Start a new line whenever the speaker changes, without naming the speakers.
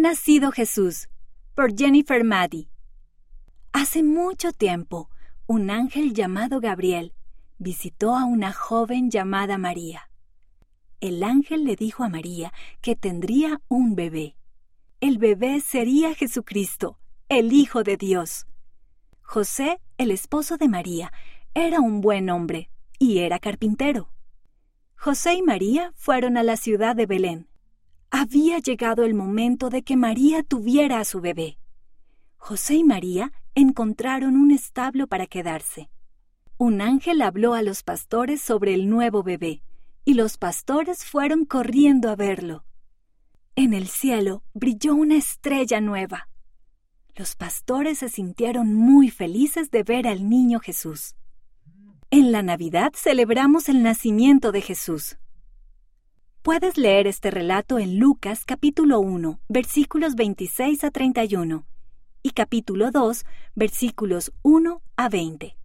Nacido Jesús, por Jennifer Maddy. Hace mucho tiempo, un ángel llamado Gabriel visitó a una joven llamada María. El ángel le dijo a María que tendría un bebé. El bebé sería Jesucristo, el Hijo de Dios. José, el esposo de María, era un buen hombre y era carpintero. José y María fueron a la ciudad de Belén. Había llegado el momento de que María tuviera a su bebé. José y María encontraron un establo para quedarse. Un ángel habló a los pastores sobre el nuevo bebé, y los pastores fueron corriendo a verlo. En el cielo brilló una estrella nueva. Los pastores se sintieron muy felices de ver al niño Jesús. En la Navidad celebramos el nacimiento de Jesús. Puedes leer este relato en Lucas capítulo 1, versículos 26 a 31 y capítulo 2, versículos 1 a 20.